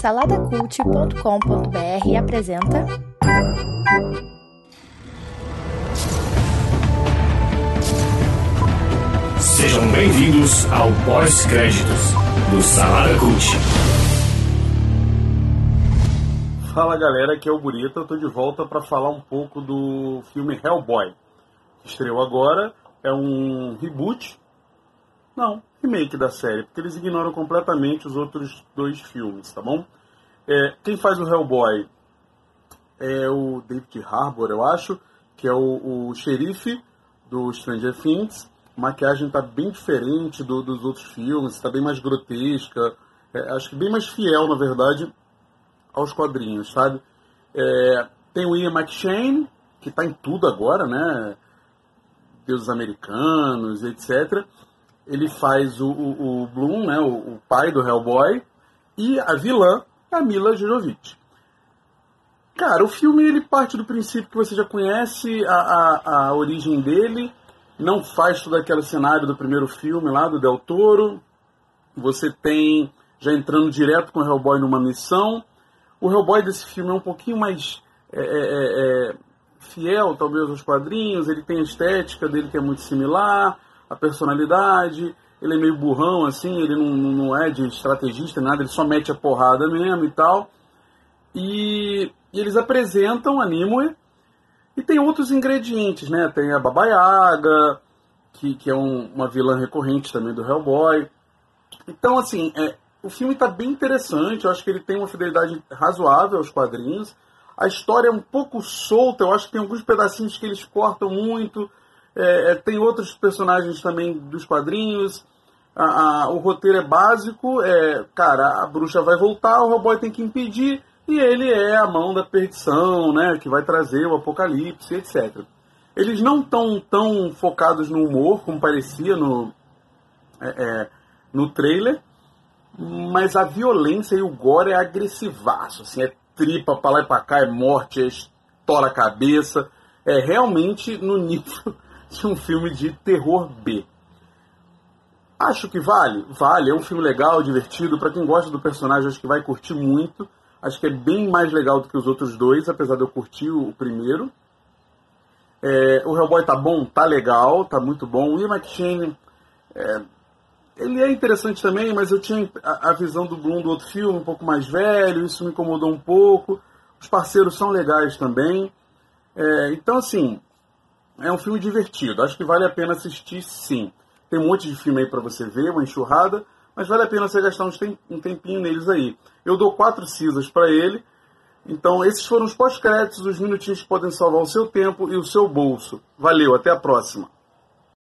Saladacult.com.br apresenta. Sejam bem-vindos ao pós-créditos do Salada Cult. Fala galera, aqui é o Burita, eu tô de volta para falar um pouco do filme Hellboy, que estreou agora, é um reboot, não, remake da série, porque eles ignoram completamente os outros dois filmes, tá bom? É, quem faz o Hellboy é o David Harbour, eu acho, que é o, o xerife do Stranger Things, a maquiagem tá bem diferente do, dos outros filmes, está bem mais grotesca, é, acho que bem mais fiel, na verdade, aos quadrinhos, sabe? É, tem o Ian McShane, que está em tudo agora, né? Deuses Americanos, etc. Ele faz o, o, o Bloom, né? O, o, pai do Hellboy. E a vilã a Mila Jovovich. Cara, o filme ele parte do princípio que você já conhece a, a, a origem dele, não faz todo aquele cenário do primeiro filme lá, do Del Toro. Você tem, já entrando direto com o Hellboy numa missão, o Hellboy desse filme é um pouquinho mais é, é, é, é, fiel, talvez, aos quadrinhos. Ele tem a estética dele que é muito similar, a personalidade. Ele é meio burrão, assim, ele não, não é de estrategista, nada, ele só mete a porrada mesmo e tal. E, e eles apresentam a Nimue. E tem outros ingredientes, né? Tem a Baba Yaga, que, que é um, uma vilã recorrente também do Hellboy. Então, assim, é, o filme está bem interessante, eu acho que ele tem uma fidelidade razoável aos quadrinhos. A história é um pouco solta, eu acho que tem alguns pedacinhos que eles cortam muito. É, é tem outros personagens também dos quadrinhos. A, a, o roteiro é básico, é, cara, a bruxa vai voltar, o robô tem que impedir, e ele é a mão da perdição, né, que vai trazer o apocalipse, etc. Eles não estão tão focados no humor, como parecia no, é, é no trailer, mas a violência e o gore é agressivaço, assim, é tripa pra lá e pra cá, é morte, é estoura a cabeça, é realmente no nível um filme de terror B. Acho que vale, vale, é um filme legal, divertido, para quem gosta do personagem acho que vai curtir muito, acho que é bem mais legal do que os outros dois, apesar de eu curtir o primeiro. É, o Hellboy tá bom, tá legal, tá muito bom. O Ian McShane é, ele é interessante também, mas eu tinha a, visão do Bloom do outro filme, um pouco mais velho, isso me incomodou um pouco. Os parceiros são legais também. É, então, assim, é um filme divertido. Acho que vale a pena assistir, sim. Tem um monte de filme aí para você ver, uma enxurrada, mas vale a pena você gastar um tempinho neles aí. Eu dou quatro cisas para ele. Então, esses foram os pós-créditos, os minutinhos que podem salvar o seu tempo e o seu bolso. Valeu, até a próxima.